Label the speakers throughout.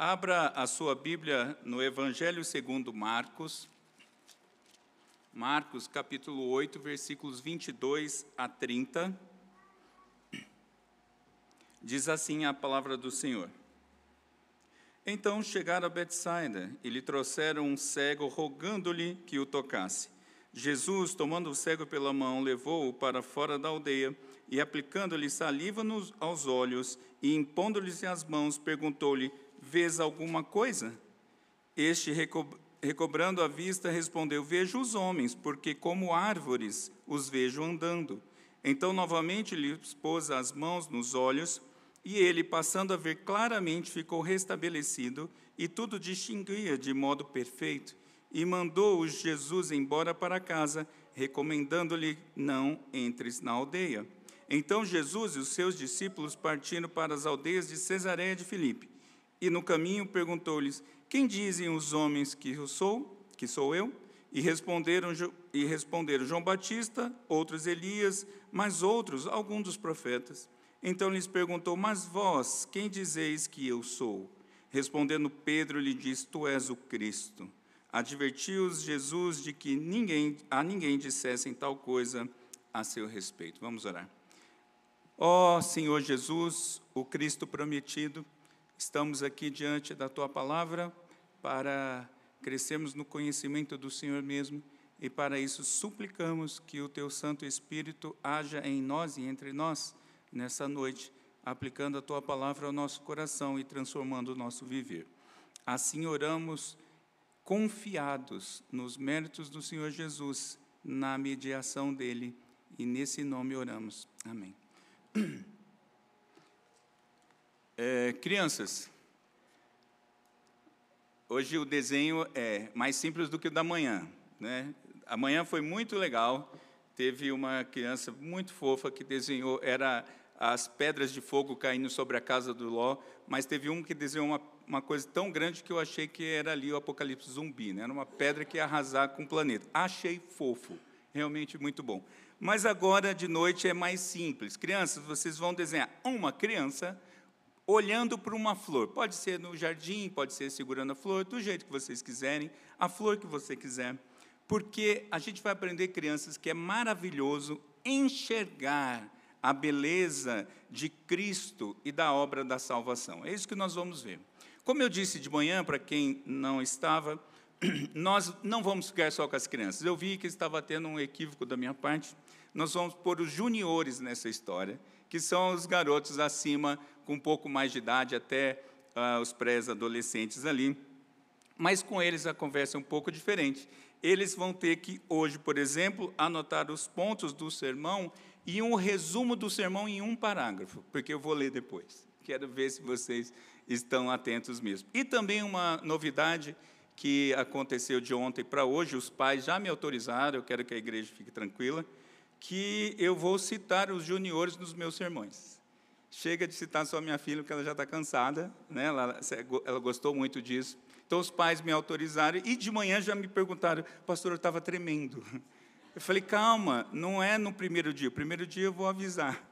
Speaker 1: Abra a sua Bíblia no Evangelho segundo Marcos, Marcos capítulo 8, versículos 22 a 30. Diz assim a palavra do Senhor. Então chegaram a Betsaida e lhe trouxeram um cego, rogando-lhe que o tocasse. Jesus, tomando o cego pela mão, levou-o para fora da aldeia e, aplicando-lhe saliva nos, aos olhos e impondo-lhes as mãos, perguntou-lhe: Vês alguma coisa? Este, recobrando a vista, respondeu: Vejo os homens, porque como árvores os vejo andando. Então, novamente, lhe pôs as mãos nos olhos, e ele, passando a ver claramente, ficou restabelecido, e tudo distinguia de modo perfeito. E mandou os Jesus embora para casa, recomendando-lhe: Não entres na aldeia. Então Jesus e os seus discípulos partiram para as aldeias de Cesareia de Filipe. E no caminho perguntou-lhes: Quem dizem os homens que eu sou? Que sou eu? E responderam, e responderam João Batista, outros Elias, mas outros alguns dos profetas. Então lhes perguntou: Mas vós, quem dizeis que eu sou? Respondendo Pedro, lhe disse: Tu és o Cristo. Advertiu-os Jesus de que ninguém, a ninguém dissessem tal coisa a seu respeito. Vamos orar. Ó oh, Senhor Jesus, o Cristo prometido, Estamos aqui diante da tua palavra para crescermos no conhecimento do Senhor mesmo e para isso suplicamos que o teu Santo Espírito haja em nós e entre nós nessa noite, aplicando a tua palavra ao nosso coração e transformando o nosso viver. Assim oramos confiados nos méritos do Senhor Jesus, na mediação dele, e nesse nome oramos. Amém. É, crianças, hoje o desenho é mais simples do que o da manhã. Né? Amanhã foi muito legal. Teve uma criança muito fofa que desenhou, era as pedras de fogo caindo sobre a casa do Ló, mas teve um que desenhou uma, uma coisa tão grande que eu achei que era ali o apocalipse zumbi, né? era uma pedra que ia arrasar com o planeta. Achei fofo, realmente muito bom. Mas agora de noite é mais simples. Crianças, vocês vão desenhar uma criança olhando para uma flor. Pode ser no jardim, pode ser segurando a flor, do jeito que vocês quiserem, a flor que você quiser. Porque a gente vai aprender, crianças, que é maravilhoso enxergar a beleza de Cristo e da obra da salvação. É isso que nós vamos ver. Como eu disse de manhã, para quem não estava, nós não vamos ficar só com as crianças. Eu vi que estava tendo um equívoco da minha parte. Nós vamos pôr os juniores nessa história, que são os garotos acima com um pouco mais de idade, até uh, os pré-adolescentes ali. Mas com eles a conversa é um pouco diferente. Eles vão ter que, hoje, por exemplo, anotar os pontos do sermão e um resumo do sermão em um parágrafo, porque eu vou ler depois. Quero ver se vocês estão atentos mesmo. E também uma novidade que aconteceu de ontem para hoje, os pais já me autorizaram, eu quero que a igreja fique tranquila, que eu vou citar os juniores nos meus sermões. Chega de citar só minha filha, porque ela já está cansada, né? ela, ela gostou muito disso. Então, os pais me autorizaram e de manhã já me perguntaram, pastor, eu estava tremendo. Eu falei, calma, não é no primeiro dia, o primeiro dia eu vou avisar.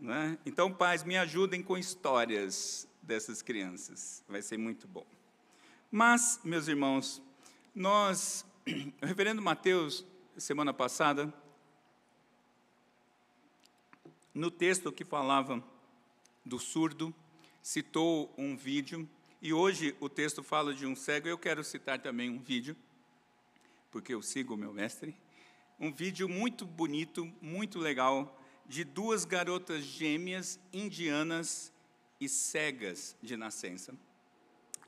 Speaker 1: Né? Então, pais, me ajudem com histórias dessas crianças, vai ser muito bom. Mas, meus irmãos, nós, o reverendo Mateus, semana passada, no texto que falava do surdo, citou um vídeo, e hoje o texto fala de um cego, eu quero citar também um vídeo, porque eu sigo o meu mestre. Um vídeo muito bonito, muito legal, de duas garotas gêmeas indianas e cegas de nascença.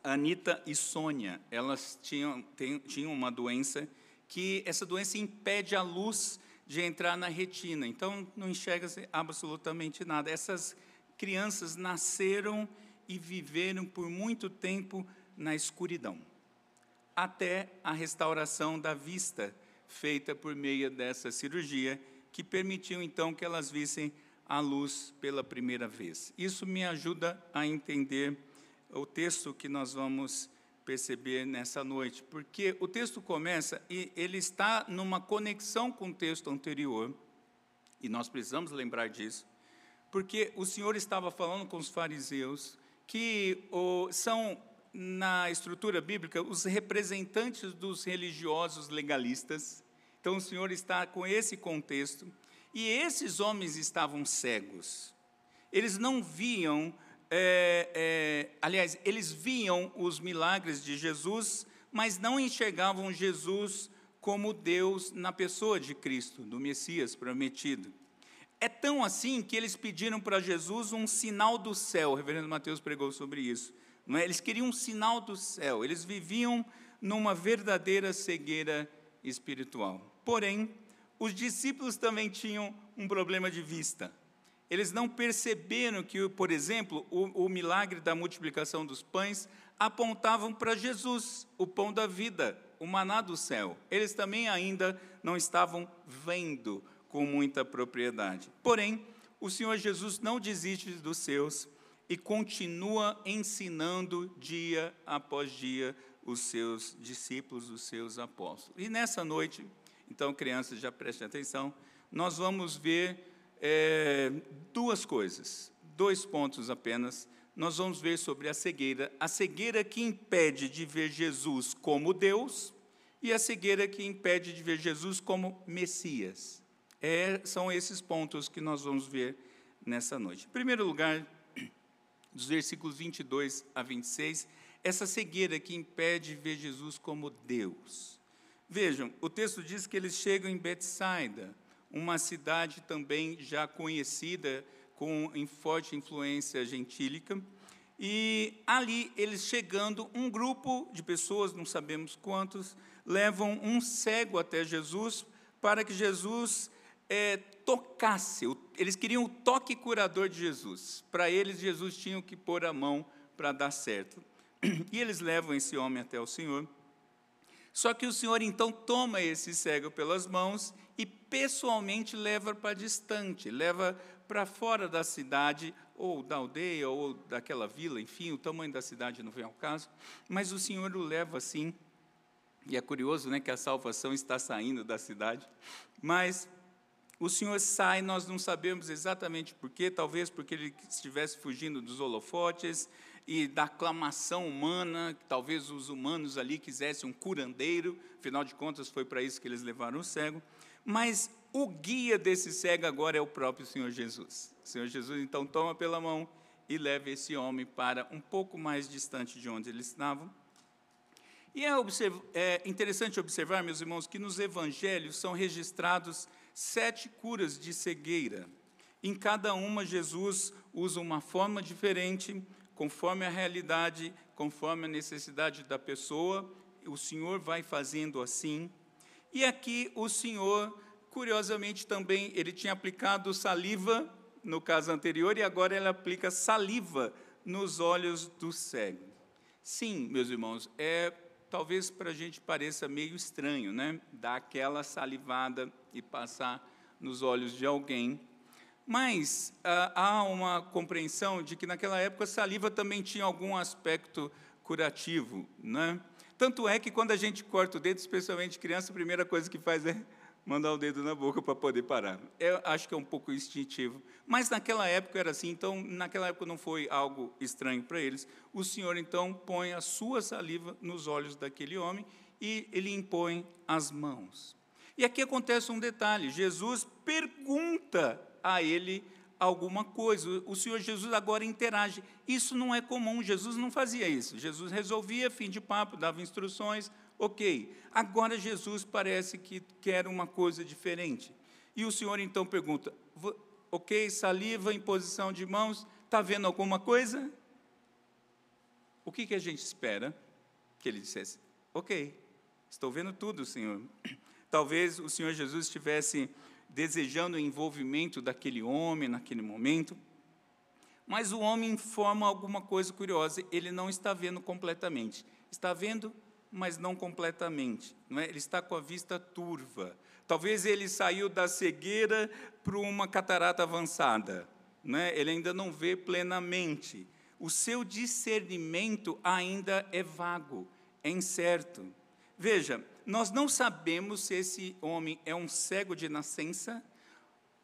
Speaker 1: Anitta e Sônia, elas tinham, tinham uma doença que essa doença impede a luz de entrar na retina, então não enxerga absolutamente nada. Essas crianças nasceram e viveram por muito tempo na escuridão, até a restauração da vista feita por meio dessa cirurgia, que permitiu então que elas vissem a luz pela primeira vez. Isso me ajuda a entender o texto que nós vamos perceber nessa noite, porque o texto começa e ele está numa conexão com o texto anterior, e nós precisamos lembrar disso porque o Senhor estava falando com os fariseus que são na estrutura bíblica, os representantes dos religiosos legalistas. Então, o Senhor está com esse contexto. E esses homens estavam cegos. Eles não viam, é, é, aliás, eles viam os milagres de Jesus, mas não enxergavam Jesus como Deus na pessoa de Cristo, do Messias prometido. É tão assim que eles pediram para Jesus um sinal do céu. O reverendo Mateus pregou sobre isso. Não é? Eles queriam um sinal do céu. Eles viviam numa verdadeira cegueira espiritual. Porém, os discípulos também tinham um problema de vista. Eles não perceberam que, por exemplo, o, o milagre da multiplicação dos pães apontavam para Jesus, o pão da vida, o maná do céu. Eles também ainda não estavam vendo com muita propriedade. Porém, o Senhor Jesus não desiste dos seus e continua ensinando dia após dia os seus discípulos, os seus apóstolos. E nessa noite, então, crianças, já prestem atenção, nós vamos ver é, duas coisas, dois pontos apenas. Nós vamos ver sobre a cegueira, a cegueira que impede de ver Jesus como Deus e a cegueira que impede de ver Jesus como Messias. É, são esses pontos que nós vamos ver nessa noite. Em primeiro lugar, dos versículos 22 a 26, essa cegueira que impede de ver Jesus como Deus. Vejam, o texto diz que eles chegam em Betsaida, uma cidade também já conhecida com forte influência gentílica, e ali eles chegando, um grupo de pessoas, não sabemos quantos, levam um cego até Jesus para que Jesus é, tocasse, eles queriam o toque curador de Jesus. Para eles, Jesus tinha que pôr a mão para dar certo. E eles levam esse homem até o Senhor. Só que o Senhor então toma esse cego pelas mãos e pessoalmente leva para distante, leva para fora da cidade, ou da aldeia, ou daquela vila, enfim, o tamanho da cidade não vem ao caso, mas o Senhor o leva assim. E é curioso né, que a salvação está saindo da cidade, mas o Senhor sai, nós não sabemos exatamente porquê, talvez porque ele estivesse fugindo dos holofotes e da aclamação humana, talvez os humanos ali quisessem um curandeiro, afinal de contas foi para isso que eles levaram o cego. Mas o guia desse cego agora é o próprio Senhor Jesus. O Senhor Jesus então toma pela mão e leva esse homem para um pouco mais distante de onde eles estavam. E é, é interessante observar, meus irmãos, que nos evangelhos são registrados sete curas de cegueira. Em cada uma, Jesus usa uma forma diferente, conforme a realidade, conforme a necessidade da pessoa. O Senhor vai fazendo assim. E aqui o Senhor, curiosamente também, ele tinha aplicado saliva no caso anterior e agora ele aplica saliva nos olhos do cego. Sim, meus irmãos, é talvez para a gente pareça meio estranho, né? Dar aquela salivada e passar nos olhos de alguém. Mas ah, há uma compreensão de que naquela época a saliva também tinha algum aspecto curativo, né? Tanto é que quando a gente corta o dedo, especialmente criança, a primeira coisa que faz é mandar o dedo na boca para poder parar. Eu acho que é um pouco instintivo. Mas naquela época era assim, então naquela época não foi algo estranho para eles. O Senhor então põe a sua saliva nos olhos daquele homem e ele impõe as mãos. E aqui acontece um detalhe: Jesus pergunta a ele alguma coisa. O Senhor Jesus agora interage. Isso não é comum, Jesus não fazia isso. Jesus resolvia, fim de papo, dava instruções, Ok, agora Jesus parece que quer uma coisa diferente. E o Senhor então pergunta: Ok, saliva em posição de mãos, está vendo alguma coisa? O que, que a gente espera? Que ele dissesse: Ok, estou vendo tudo, Senhor. Talvez o Senhor Jesus estivesse desejando o envolvimento daquele homem naquele momento, mas o homem informa alguma coisa curiosa, ele não está vendo completamente. Está vendo mas não completamente. Não é? Ele está com a vista turva. Talvez ele saiu da cegueira para uma catarata avançada. Não é? Ele ainda não vê plenamente. O seu discernimento ainda é vago, é incerto. Veja, nós não sabemos se esse homem é um cego de nascença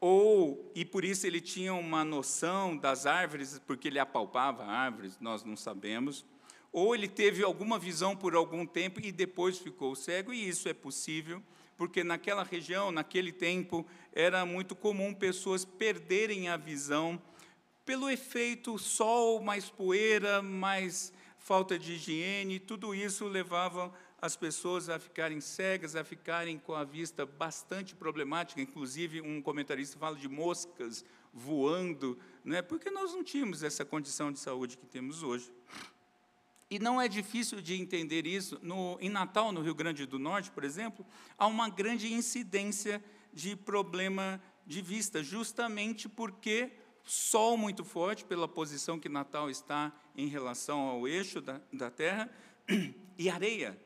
Speaker 1: ou e por isso ele tinha uma noção das árvores porque ele apalpava árvores, nós não sabemos ou ele teve alguma visão por algum tempo e depois ficou cego, e isso é possível, porque naquela região, naquele tempo, era muito comum pessoas perderem a visão pelo efeito sol, mais poeira, mais falta de higiene, tudo isso levava as pessoas a ficarem cegas, a ficarem com a vista bastante problemática. Inclusive, um comentarista fala de moscas voando, né? porque nós não tínhamos essa condição de saúde que temos hoje. E não é difícil de entender isso. No, em Natal, no Rio Grande do Norte, por exemplo, há uma grande incidência de problema de vista, justamente porque sol muito forte, pela posição que Natal está em relação ao eixo da, da Terra, e areia.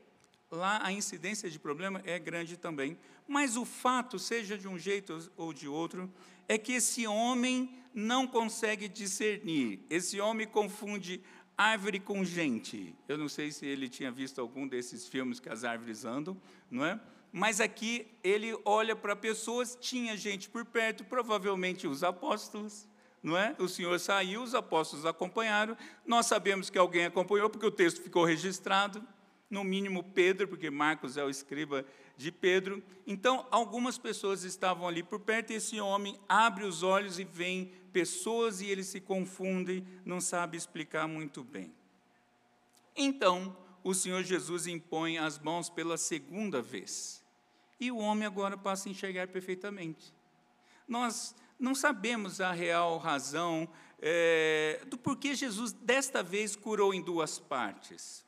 Speaker 1: Lá a incidência de problema é grande também. Mas o fato, seja de um jeito ou de outro, é que esse homem não consegue discernir. Esse homem confunde árvore com gente. Eu não sei se ele tinha visto algum desses filmes que as árvores andam, não é? Mas aqui ele olha para pessoas, tinha gente por perto, provavelmente os apóstolos, não é? O Senhor saiu, os apóstolos acompanharam. Nós sabemos que alguém acompanhou porque o texto ficou registrado, no mínimo Pedro, porque Marcos é o escriba de Pedro. Então, algumas pessoas estavam ali por perto e esse homem abre os olhos e vem pessoas e ele se confunde, não sabe explicar muito bem. Então, o Senhor Jesus impõe as mãos pela segunda vez. E o homem agora passa a enxergar perfeitamente. Nós não sabemos a real razão é, do porquê Jesus desta vez curou em duas partes.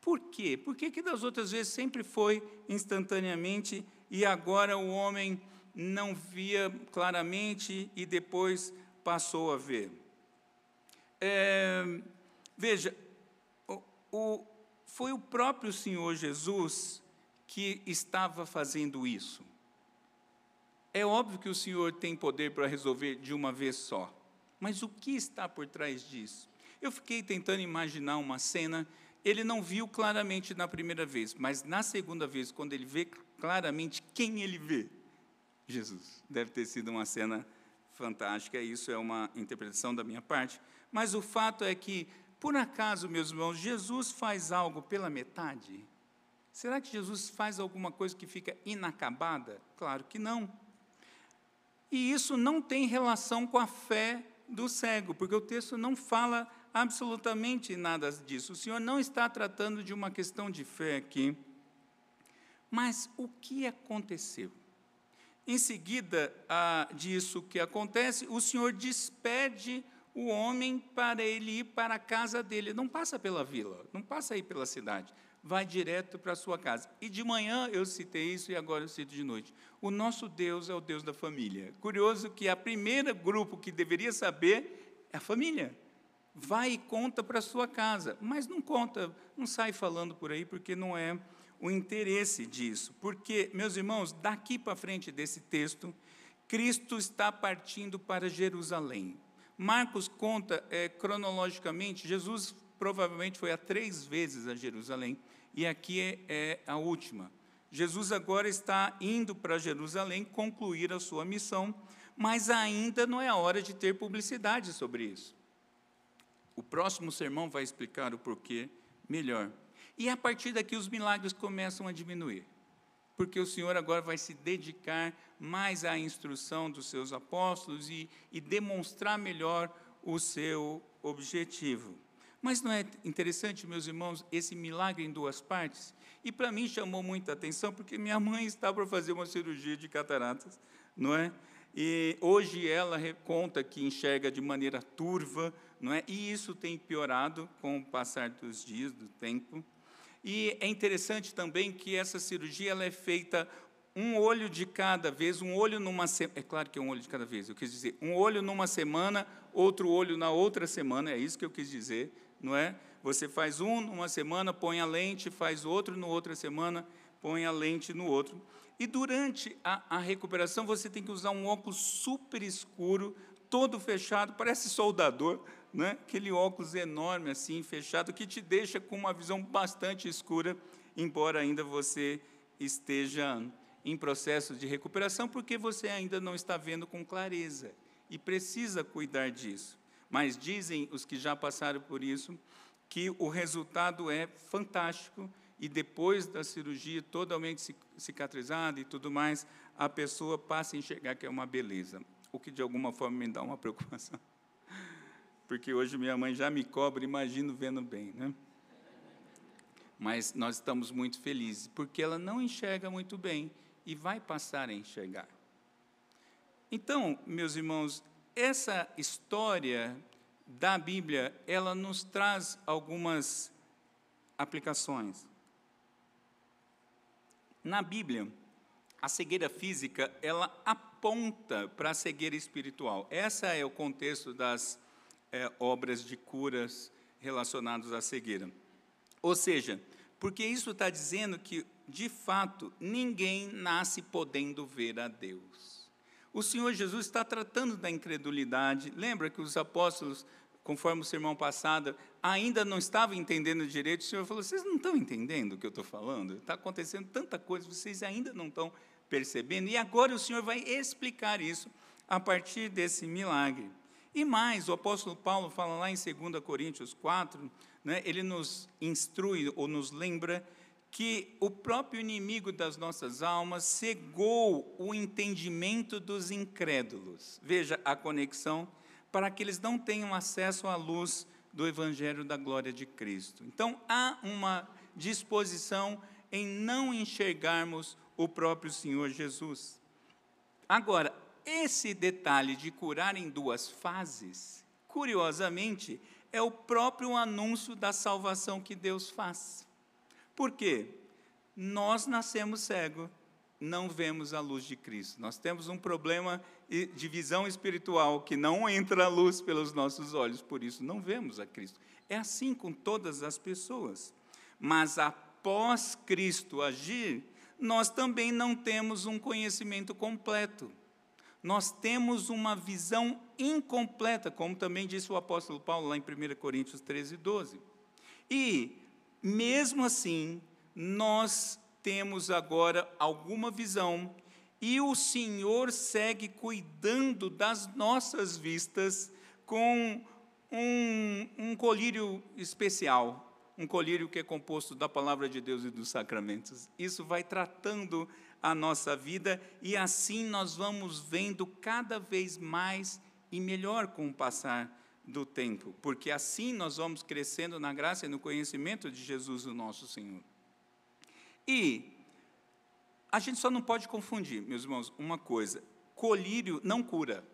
Speaker 1: Por quê? Por que, que das outras vezes sempre foi instantaneamente e agora o homem não via claramente e depois passou a ver. É, veja, o, o, foi o próprio Senhor Jesus que estava fazendo isso. É óbvio que o Senhor tem poder para resolver de uma vez só, mas o que está por trás disso? Eu fiquei tentando imaginar uma cena, ele não viu claramente na primeira vez, mas na segunda vez, quando ele vê claramente quem ele vê, Jesus. Deve ter sido uma cena fantástica, isso é uma interpretação da minha parte. Mas o fato é que, por acaso, meus irmãos, Jesus faz algo pela metade? Será que Jesus faz alguma coisa que fica inacabada? Claro que não. E isso não tem relação com a fé do cego, porque o texto não fala absolutamente nada disso. O Senhor não está tratando de uma questão de fé aqui. Mas o que aconteceu? Em seguida ah, disso que acontece, o Senhor despede o homem para ele ir para a casa dele. Não passa pela vila, não passa aí pela cidade, vai direto para a sua casa. E de manhã eu citei isso e agora eu cito de noite. O nosso Deus é o Deus da família. Curioso que a primeira grupo que deveria saber é a família. Vai e conta para a sua casa, mas não conta, não sai falando por aí porque não é o interesse disso. Porque, meus irmãos, daqui para frente desse texto, Cristo está partindo para Jerusalém. Marcos conta é, cronologicamente, Jesus provavelmente foi a três vezes a Jerusalém, e aqui é, é a última. Jesus agora está indo para Jerusalém concluir a sua missão, mas ainda não é a hora de ter publicidade sobre isso. O próximo sermão vai explicar o porquê melhor. E a partir daqui os milagres começam a diminuir, porque o Senhor agora vai se dedicar mais à instrução dos seus apóstolos e, e demonstrar melhor o seu objetivo. Mas não é interessante, meus irmãos, esse milagre em duas partes? E para mim chamou muita atenção, porque minha mãe está para fazer uma cirurgia de cataratas, não é? E hoje ela conta que enxerga de maneira turva, não é? E isso tem piorado com o passar dos dias, do tempo. E é interessante também que essa cirurgia ela é feita um olho de cada vez, um olho numa semana. É claro que é um olho de cada vez, eu quis dizer, um olho numa semana, outro olho na outra semana, é isso que eu quis dizer, não é? Você faz um numa semana, põe a lente, faz outro no outra semana, põe a lente no outro. E durante a, a recuperação, você tem que usar um óculos super escuro, todo fechado, parece soldador, né? aquele óculos enorme assim, fechado, que te deixa com uma visão bastante escura, embora ainda você esteja em processo de recuperação, porque você ainda não está vendo com clareza e precisa cuidar disso. Mas dizem os que já passaram por isso que o resultado é fantástico e depois da cirurgia totalmente cicatrizada e tudo mais, a pessoa passa a enxergar que é uma beleza, o que de alguma forma me dá uma preocupação. Porque hoje minha mãe já me cobra, imagino vendo bem, né? Mas nós estamos muito felizes, porque ela não enxerga muito bem e vai passar a enxergar. Então, meus irmãos, essa história da Bíblia, ela nos traz algumas aplicações. Na Bíblia, a cegueira física, ela aponta para a cegueira espiritual. Esse é o contexto das é, obras de curas relacionadas à cegueira. Ou seja, porque isso está dizendo que, de fato, ninguém nasce podendo ver a Deus. O Senhor Jesus está tratando da incredulidade. Lembra que os apóstolos, conforme o sermão passado, ainda não estavam entendendo direito. O Senhor falou: vocês não estão entendendo o que eu estou falando? Está acontecendo tanta coisa, vocês ainda não estão percebendo. E agora o Senhor vai explicar isso a partir desse milagre. E mais, o apóstolo Paulo fala lá em 2 Coríntios 4, né, ele nos instrui ou nos lembra que o próprio inimigo das nossas almas cegou o entendimento dos incrédulos. Veja a conexão, para que eles não tenham acesso à luz do Evangelho da glória de Cristo. Então, há uma disposição em não enxergarmos o próprio Senhor Jesus. Agora, esse detalhe de curar em duas fases, curiosamente, é o próprio anúncio da salvação que Deus faz. Por quê? Nós nascemos cegos, não vemos a luz de Cristo. Nós temos um problema de visão espiritual que não entra a luz pelos nossos olhos, por isso não vemos a Cristo. É assim com todas as pessoas. Mas após Cristo agir, nós também não temos um conhecimento completo. Nós temos uma visão incompleta, como também disse o apóstolo Paulo lá em 1 Coríntios 13, 12. E mesmo assim, nós temos agora alguma visão e o Senhor segue cuidando das nossas vistas com um, um colírio especial, um colírio que é composto da palavra de Deus e dos sacramentos. Isso vai tratando a nossa vida e assim nós vamos vendo cada vez mais e melhor com o passar do tempo, porque assim nós vamos crescendo na graça e no conhecimento de Jesus, o nosso Senhor. E a gente só não pode confundir, meus irmãos, uma coisa: colírio não cura.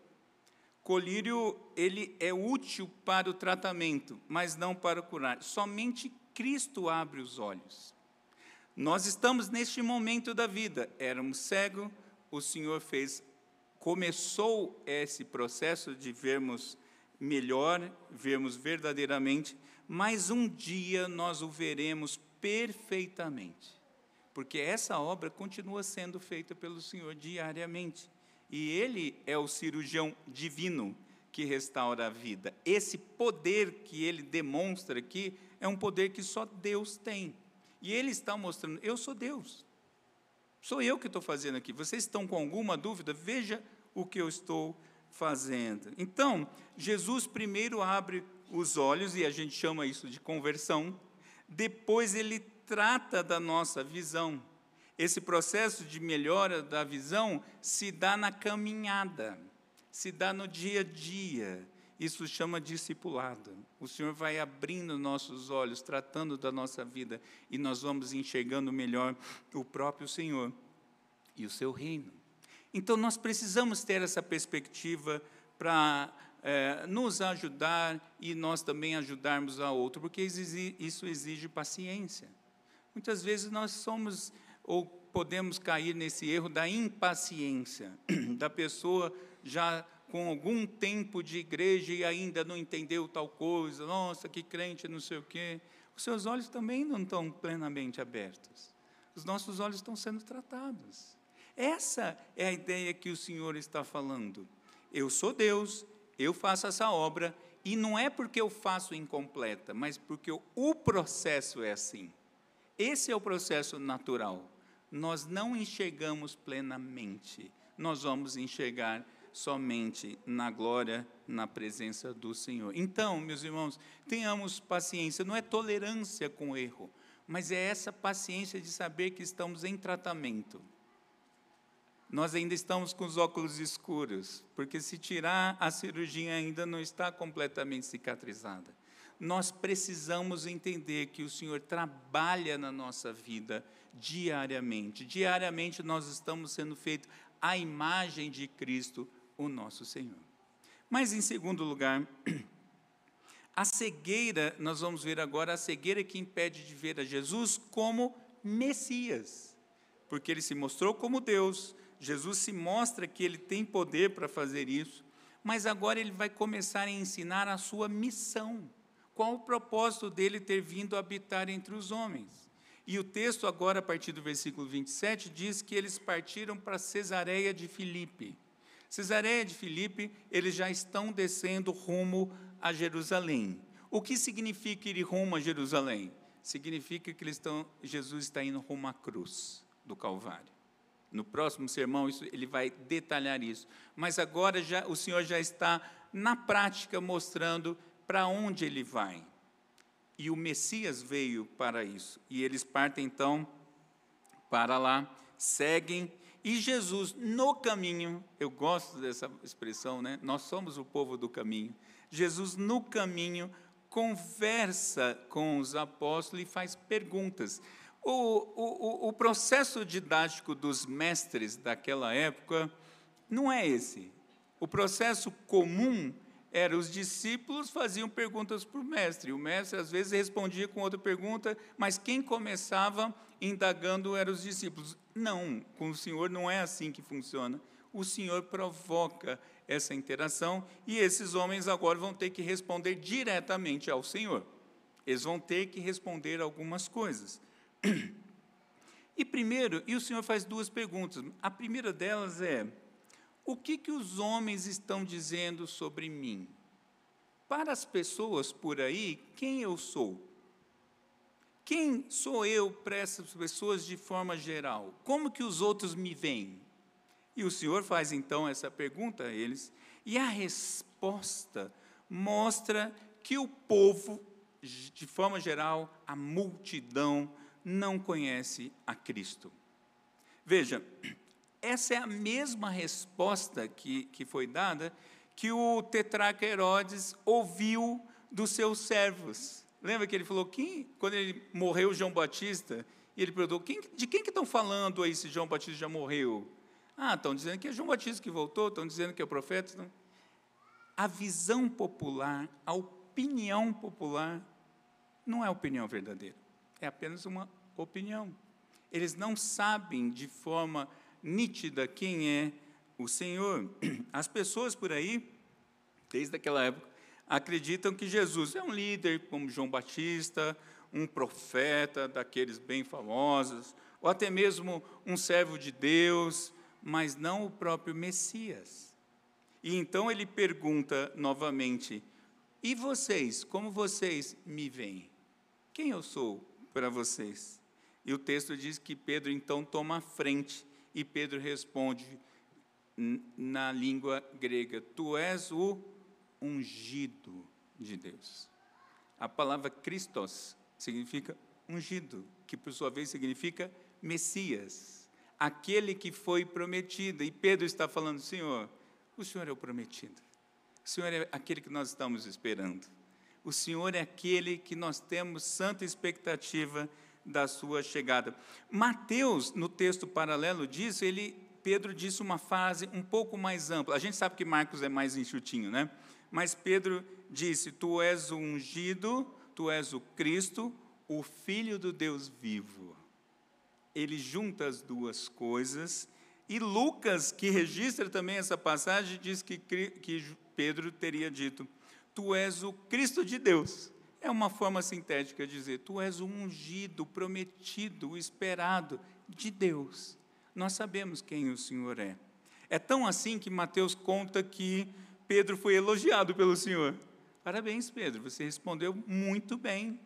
Speaker 1: Colírio ele é útil para o tratamento, mas não para curar. Somente Cristo abre os olhos. Nós estamos neste momento da vida, éramos cegos, o Senhor fez, começou esse processo de vermos melhor, vermos verdadeiramente, mas um dia nós o veremos perfeitamente. Porque essa obra continua sendo feita pelo Senhor diariamente. E Ele é o cirurgião divino que restaura a vida. Esse poder que Ele demonstra aqui é um poder que só Deus tem. E Ele está mostrando: eu sou Deus. Sou eu que estou fazendo aqui. Vocês estão com alguma dúvida? Veja o que eu estou fazendo. Então, Jesus primeiro abre os olhos, e a gente chama isso de conversão, depois ele trata da nossa visão. Esse processo de melhora da visão se dá na caminhada, se dá no dia a dia. Isso chama discipulado. O Senhor vai abrindo nossos olhos, tratando da nossa vida, e nós vamos enxergando melhor o próprio Senhor e o seu reino. Então, nós precisamos ter essa perspectiva para é, nos ajudar e nós também ajudarmos a outro, porque isso exige paciência. Muitas vezes nós somos ou podemos cair nesse erro da impaciência, da pessoa já com algum tempo de igreja e ainda não entendeu tal coisa, nossa, que crente, não sei o quê. Os seus olhos também não estão plenamente abertos. Os nossos olhos estão sendo tratados. Essa é a ideia que o Senhor está falando. Eu sou Deus, eu faço essa obra, e não é porque eu faço incompleta, mas porque o processo é assim. Esse é o processo natural. Nós não enxergamos plenamente, nós vamos enxergar somente na glória na presença do Senhor. Então, meus irmãos, tenhamos paciência, não é tolerância com o erro, mas é essa paciência de saber que estamos em tratamento. Nós ainda estamos com os óculos escuros, porque se tirar a cirurgia ainda não está completamente cicatrizada. Nós precisamos entender que o Senhor trabalha na nossa vida diariamente. Diariamente nós estamos sendo feitos à imagem de Cristo, o nosso Senhor. Mas, em segundo lugar, a cegueira, nós vamos ver agora a cegueira que impede de ver a Jesus como Messias, porque ele se mostrou como Deus, Jesus se mostra que ele tem poder para fazer isso, mas agora ele vai começar a ensinar a sua missão. Qual o propósito dele ter vindo habitar entre os homens? E o texto, agora, a partir do versículo 27, diz que eles partiram para Cesareia de Filipe. Cesareia de Filipe, eles já estão descendo rumo a Jerusalém. O que significa ir rumo a Jerusalém? Significa que estão, Jesus está indo rumo à cruz do Calvário. No próximo sermão isso, ele vai detalhar isso. Mas agora já, o Senhor já está na prática mostrando para onde ele vai. E o Messias veio para isso. E eles partem então para lá, seguem e Jesus, no caminho, eu gosto dessa expressão, né? Nós somos o povo do caminho. Jesus, no caminho, conversa com os apóstolos e faz perguntas. O, o, o processo didático dos mestres daquela época não é esse. O processo comum era os discípulos faziam perguntas para o mestre. O mestre às vezes respondia com outra pergunta, mas quem começava indagando eram os discípulos. Não, com o Senhor não é assim que funciona. O Senhor provoca essa interação e esses homens agora vão ter que responder diretamente ao Senhor. Eles vão ter que responder algumas coisas. E primeiro, e o Senhor faz duas perguntas. A primeira delas é: o que, que os homens estão dizendo sobre mim? Para as pessoas por aí, quem eu sou? Quem sou eu para essas pessoas de forma geral? Como que os outros me veem? E o Senhor faz então essa pergunta a eles, e a resposta mostra que o povo, de forma geral, a multidão, não conhece a Cristo. Veja, essa é a mesma resposta que, que foi dada que o tetrarca Herodes ouviu dos seus servos. Lembra que ele falou, quem, quando ele morreu João Batista, e ele perguntou, quem, de quem que estão falando aí se João Batista já morreu? Ah, estão dizendo que é João Batista que voltou, estão dizendo que é o profeta. Não. A visão popular, a opinião popular, não é opinião verdadeira, é apenas uma opinião. Eles não sabem de forma nítida quem é o Senhor. As pessoas por aí, desde aquela época, acreditam que Jesus é um líder como João Batista, um profeta daqueles bem famosos, ou até mesmo um servo de Deus, mas não o próprio Messias. E então ele pergunta novamente: E vocês, como vocês me veem? Quem eu sou para vocês? E o texto diz que Pedro então toma a frente e Pedro responde na língua grega: Tu és o ungido de Deus. A palavra Christos significa ungido, que por sua vez significa Messias, aquele que foi prometido. E Pedro está falando: Senhor, o Senhor é o prometido. O Senhor é aquele que nós estamos esperando. O Senhor é aquele que nós temos santa expectativa da sua chegada. Mateus, no texto paralelo disso, ele, Pedro disse uma frase um pouco mais ampla. A gente sabe que Marcos é mais enxutinho, né? Mas Pedro disse: Tu és o ungido, tu és o Cristo, o Filho do Deus vivo. Ele junta as duas coisas. E Lucas, que registra também essa passagem, diz que, que Pedro teria dito: Tu és o Cristo de Deus. É uma forma sintética de dizer: Tu és o ungido, prometido, o esperado de Deus. Nós sabemos quem o Senhor é. É tão assim que Mateus conta que Pedro foi elogiado pelo Senhor. Parabéns, Pedro, você respondeu muito bem.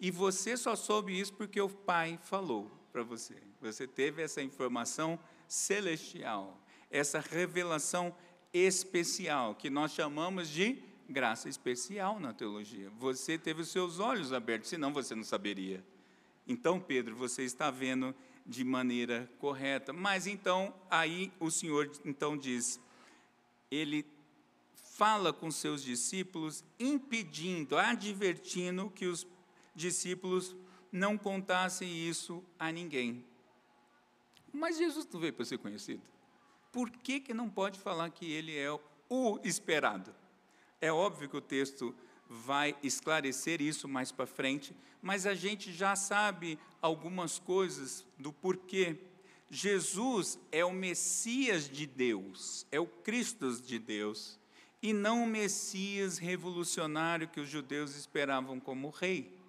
Speaker 1: E você só soube isso porque o Pai falou para você. Você teve essa informação celestial, essa revelação especial, que nós chamamos de graça especial na teologia. Você teve os seus olhos abertos, senão você não saberia. Então, Pedro, você está vendo de maneira correta. Mas então, aí o Senhor então diz, ele fala com seus discípulos, impedindo, advertindo que os discípulos não contassem isso a ninguém. Mas Jesus não veio para ser conhecido. Por que, que não pode falar que ele é o esperado? É óbvio que o texto vai esclarecer isso mais para frente, mas a gente já sabe algumas coisas do porquê. Jesus é o Messias de Deus, é o Cristo de Deus, e não o Messias revolucionário que os judeus esperavam como rei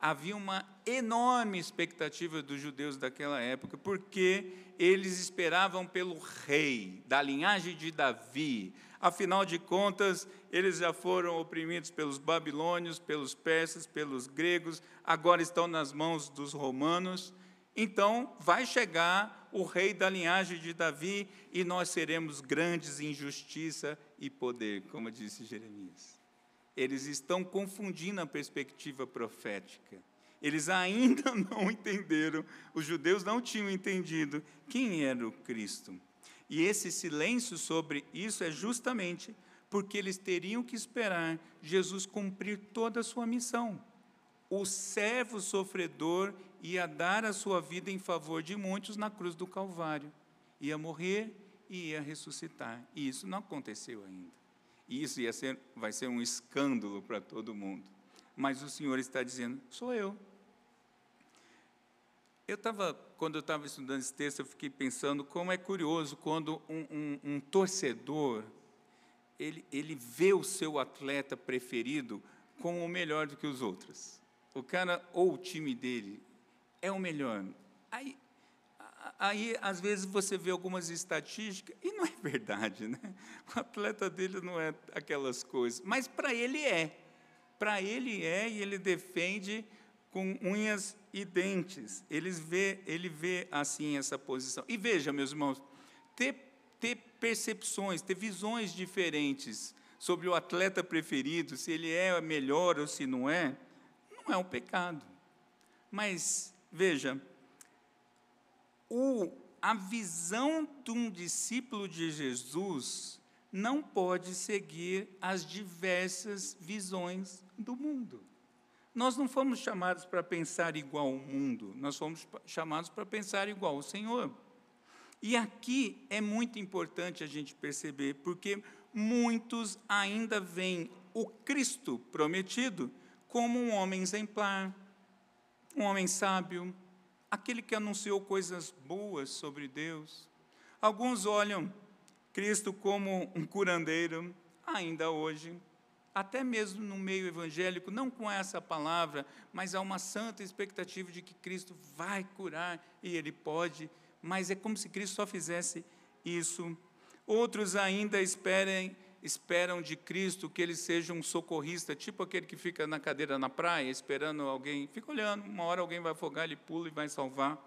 Speaker 1: havia uma enorme expectativa dos judeus daquela época, porque eles esperavam pelo rei, da linhagem de Davi. Afinal de contas, eles já foram oprimidos pelos babilônios, pelos persas, pelos gregos, agora estão nas mãos dos romanos. Então, vai chegar o rei da linhagem de Davi e nós seremos grandes em justiça e poder, como disse Jeremias eles estão confundindo a perspectiva profética. Eles ainda não entenderam, os judeus não tinham entendido quem era o Cristo. E esse silêncio sobre isso é justamente porque eles teriam que esperar Jesus cumprir toda a sua missão. O servo sofredor ia dar a sua vida em favor de muitos na cruz do Calvário. Ia morrer e ia ressuscitar. E isso não aconteceu ainda. E isso ia ser, vai ser um escândalo para todo mundo. Mas o Senhor está dizendo: sou eu. Eu estava, quando eu estava estudando esse texto, eu fiquei pensando como é curioso quando um, um, um torcedor ele, ele vê o seu atleta preferido como o melhor do que os outros. O cara ou o time dele é o melhor. Aí Aí, às vezes, você vê algumas estatísticas, e não é verdade, né? O atleta dele não é aquelas coisas, mas para ele é. Para ele é, e ele defende com unhas e dentes. Ele vê, ele vê assim essa posição. E veja, meus irmãos, ter, ter percepções, ter visões diferentes sobre o atleta preferido, se ele é melhor ou se não é, não é um pecado. Mas, veja, o, a visão de um discípulo de Jesus não pode seguir as diversas visões do mundo. Nós não fomos chamados para pensar igual ao mundo, nós fomos chamados para pensar igual ao Senhor. E aqui é muito importante a gente perceber, porque muitos ainda veem o Cristo prometido como um homem exemplar, um homem sábio, aquele que anunciou coisas boas sobre Deus. Alguns olham Cristo como um curandeiro, ainda hoje, até mesmo no meio evangélico, não com essa palavra, mas há uma santa expectativa de que Cristo vai curar e Ele pode, mas é como se Cristo só fizesse isso. Outros ainda esperem esperam de Cristo que ele seja um socorrista, tipo aquele que fica na cadeira na praia esperando alguém, fica olhando, uma hora alguém vai afogar, ele pula e vai salvar,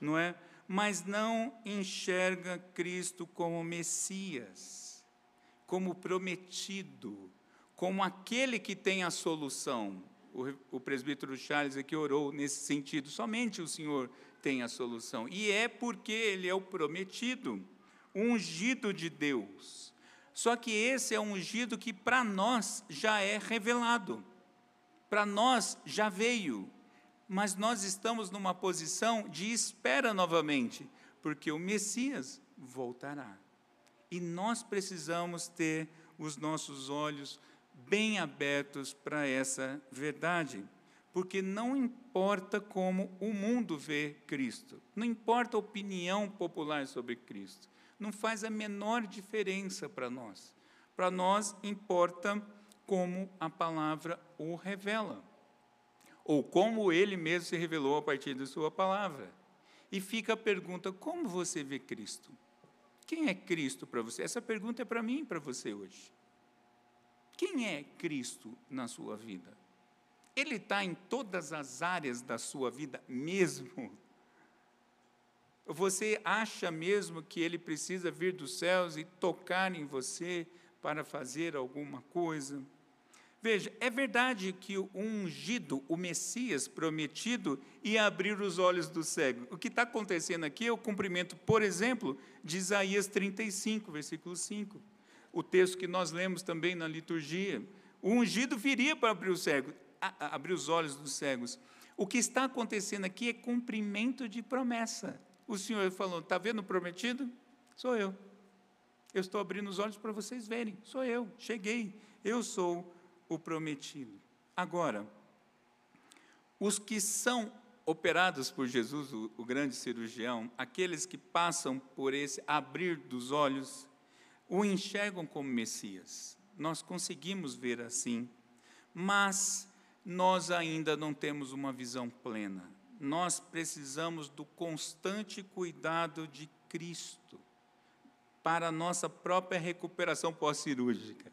Speaker 1: não é? Mas não enxerga Cristo como Messias, como prometido, como aquele que tem a solução. O, o presbítero Charles aqui orou nesse sentido, somente o Senhor tem a solução, e é porque ele é o prometido, ungido de Deus. Só que esse é um ungido que para nós já é revelado, para nós já veio, mas nós estamos numa posição de espera novamente, porque o Messias voltará. E nós precisamos ter os nossos olhos bem abertos para essa verdade, porque não importa como o mundo vê Cristo, não importa a opinião popular sobre Cristo não faz a menor diferença para nós. Para nós importa como a palavra o revela, ou como ele mesmo se revelou a partir da sua palavra. E fica a pergunta: como você vê Cristo? Quem é Cristo para você? Essa pergunta é para mim e para você hoje. Quem é Cristo na sua vida? Ele está em todas as áreas da sua vida mesmo? Você acha mesmo que ele precisa vir dos céus e tocar em você para fazer alguma coisa? Veja, é verdade que o ungido, o Messias prometido, ia abrir os olhos do cego. O que está acontecendo aqui é o cumprimento, por exemplo, de Isaías 35, versículo 5. O texto que nós lemos também na liturgia. O ungido viria para abrir, o cego, abrir os olhos dos cegos. O que está acontecendo aqui é cumprimento de promessa. O Senhor falou: está vendo o prometido? Sou eu. Eu estou abrindo os olhos para vocês verem. Sou eu. Cheguei. Eu sou o prometido. Agora, os que são operados por Jesus, o, o, grande cirurgião, aqueles que passam por esse abrir dos olhos, o enxergam como Messias. Nós conseguimos ver assim, mas nós ainda não temos uma visão plena. Nós precisamos do constante cuidado de Cristo para a nossa própria recuperação pós-cirúrgica.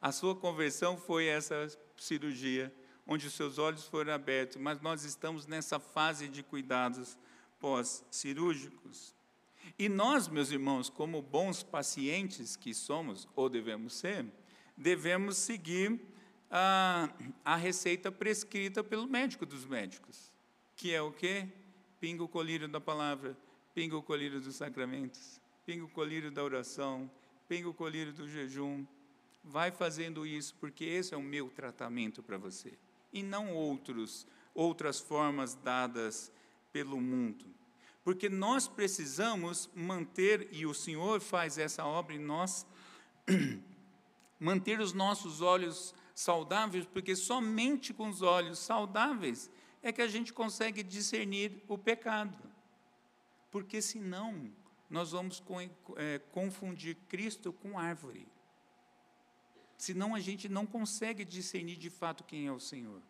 Speaker 1: A sua conversão foi essa cirurgia, onde os seus olhos foram abertos, mas nós estamos nessa fase de cuidados pós-cirúrgicos. E nós, meus irmãos, como bons pacientes que somos, ou devemos ser, devemos seguir a, a receita prescrita pelo médico dos médicos, que é o quê? Pinga o colírio da palavra, pinga o colírio dos sacramentos, pinga o colírio da oração, pinga o colírio do jejum, vai fazendo isso, porque esse é o meu tratamento para você, e não outros, outras formas dadas pelo mundo. Porque nós precisamos manter, e o Senhor faz essa obra em nós, manter os nossos olhos saudáveis, porque somente com os olhos saudáveis é que a gente consegue discernir o pecado. Porque senão nós vamos é, confundir Cristo com árvore. Senão a gente não consegue discernir de fato quem é o Senhor.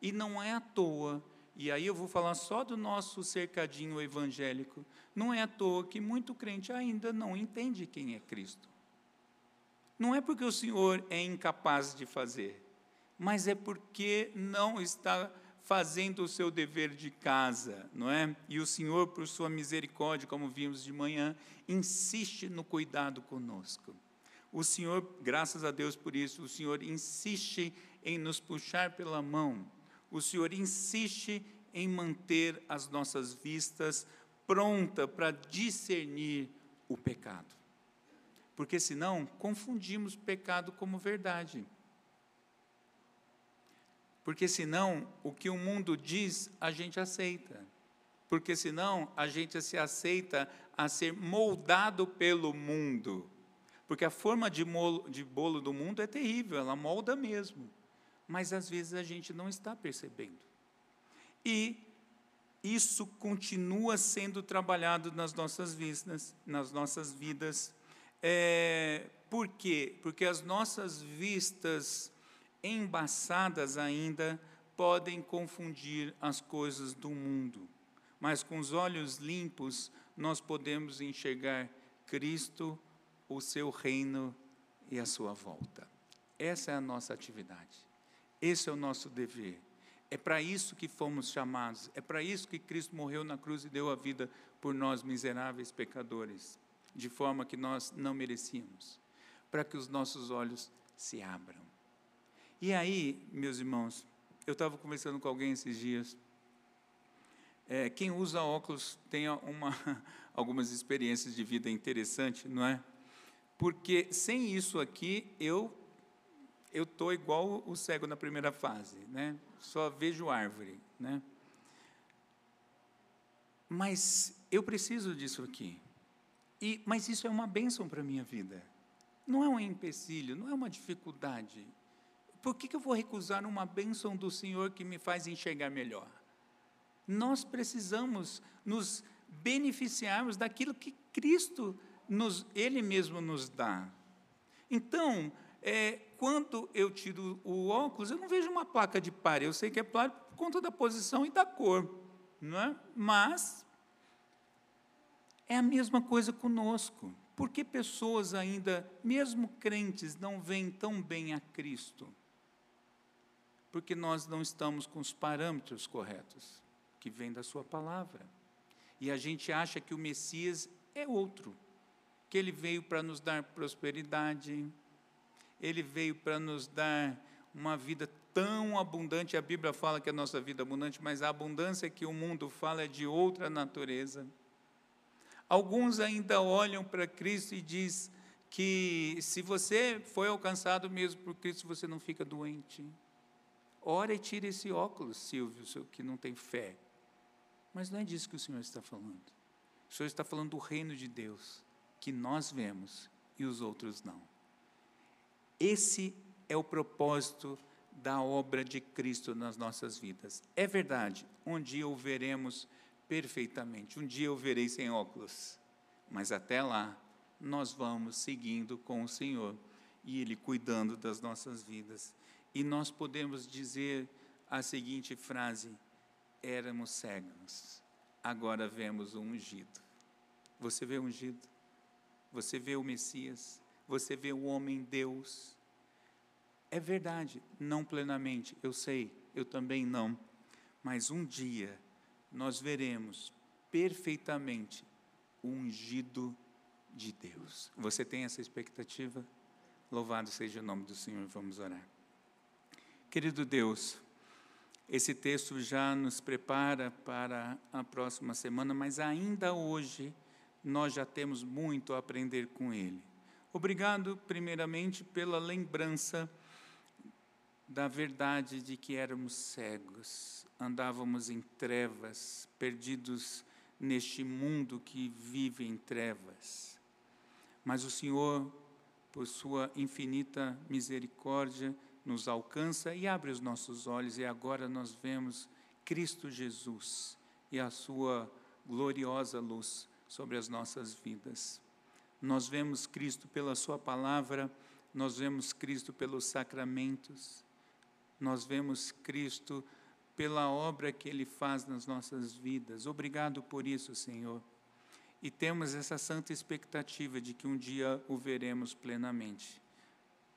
Speaker 1: E não é à toa, e aí eu vou falar só do nosso cercadinho evangélico, não é à toa que muito crente ainda não entende quem é Cristo. Não é porque o Senhor é incapaz de fazer, mas é porque não está fazendo o seu dever de casa, não é? E o Senhor, por sua misericórdia, como vimos de manhã, insiste no cuidado conosco. O Senhor, graças a Deus por isso, o Senhor insiste em nos puxar pela mão. O Senhor insiste em manter as nossas vistas pronta para discernir o pecado. Porque senão confundimos pecado como verdade. Porque senão o que o mundo diz, a gente aceita. Porque senão a gente se aceita a ser moldado pelo mundo. Porque a forma de, molo, de bolo do mundo é terrível, ela molda mesmo. Mas às vezes a gente não está percebendo. E isso continua sendo trabalhado nas nossas vidas, nas nossas vidas. É, por quê? Porque as nossas vistas embaçadas ainda podem confundir as coisas do mundo. Mas com os olhos limpos, nós podemos enxergar Cristo o seu reino e a sua volta. Essa é a nossa atividade. Esse é o nosso dever. É para isso que fomos chamados. É para isso que Cristo morreu na cruz e deu a vida por nós, miseráveis pecadores, de forma que nós não merecíamos, para que os nossos olhos se abram. E aí, meus irmãos, eu estava conversando com alguém esses dias. É, quem usa óculos tem uma, algumas experiências de vida interessantes, não é? porque sem isso aqui eu eu tô igual o cego na primeira fase, né? Só vejo árvore, né? Mas eu preciso disso aqui. E mas isso é uma bênção para a minha vida. Não é um empecilho, não é uma dificuldade. Por que, que eu vou recusar uma bênção do Senhor que me faz enxergar melhor? Nós precisamos nos beneficiarmos daquilo que Cristo nos, Ele mesmo nos dá. Então, é, quando eu tiro o óculos, eu não vejo uma placa de pare, eu sei que é pare por conta da posição e da cor, não é? mas é a mesma coisa conosco. Por que pessoas ainda, mesmo crentes, não veem tão bem a Cristo? Porque nós não estamos com os parâmetros corretos, que vêm da Sua palavra. E a gente acha que o Messias é outro, que ele veio para nos dar prosperidade, ele veio para nos dar uma vida tão abundante. A Bíblia fala que a nossa vida é abundante, mas a abundância que o mundo fala é de outra natureza. Alguns ainda olham para Cristo e diz que se você foi alcançado mesmo por Cristo, você não fica doente. Ora e tire esse óculos, Silvio, que não tem fé. Mas não é disso que o Senhor está falando. O Senhor está falando do reino de Deus, que nós vemos e os outros não. Esse é o propósito da obra de Cristo nas nossas vidas. É verdade, um dia o veremos perfeitamente, um dia eu verei sem óculos, mas até lá nós vamos seguindo com o Senhor e Ele cuidando das nossas vidas. E nós podemos dizer a seguinte frase: éramos cegos, agora vemos o ungido. Você vê o ungido? Você vê o Messias? Você vê o homem Deus? É verdade, não plenamente, eu sei, eu também não. Mas um dia nós veremos perfeitamente o ungido de Deus. Você tem essa expectativa? Louvado seja o nome do Senhor, vamos orar. Querido Deus, esse texto já nos prepara para a próxima semana, mas ainda hoje nós já temos muito a aprender com ele. Obrigado, primeiramente, pela lembrança da verdade de que éramos cegos, andávamos em trevas, perdidos neste mundo que vive em trevas. Mas o Senhor, por Sua infinita misericórdia, nos alcança e abre os nossos olhos, e agora nós vemos Cristo Jesus e a Sua gloriosa luz sobre as nossas vidas. Nós vemos Cristo pela Sua palavra, nós vemos Cristo pelos sacramentos, nós vemos Cristo pela obra que Ele faz nas nossas vidas. Obrigado por isso, Senhor e temos essa santa expectativa de que um dia o veremos plenamente.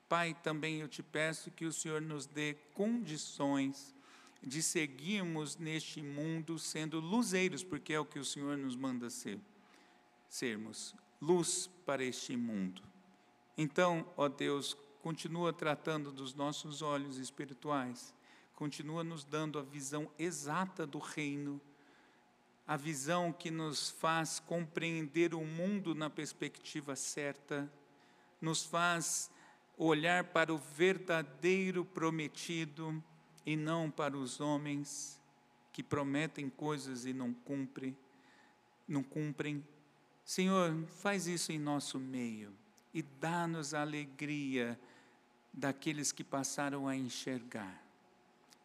Speaker 1: Pai, também eu te peço que o Senhor nos dê condições de seguirmos neste mundo sendo luzeiros, porque é o que o Senhor nos manda ser, sermos luz para este mundo. Então, ó Deus, continua tratando dos nossos olhos espirituais, continua nos dando a visão exata do reino a visão que nos faz compreender o mundo na perspectiva certa, nos faz olhar para o verdadeiro prometido e não para os homens que prometem coisas e não cumprem, não cumprem. Senhor, faz isso em nosso meio e dá-nos a alegria daqueles que passaram a enxergar,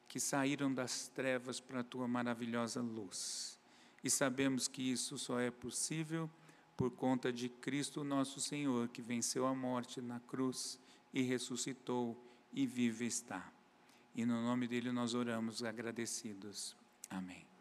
Speaker 1: que saíram das trevas para a tua maravilhosa luz e sabemos que isso só é possível por conta de Cristo nosso Senhor, que venceu a morte na cruz e ressuscitou e vive está. E no nome dele nós oramos agradecidos. Amém.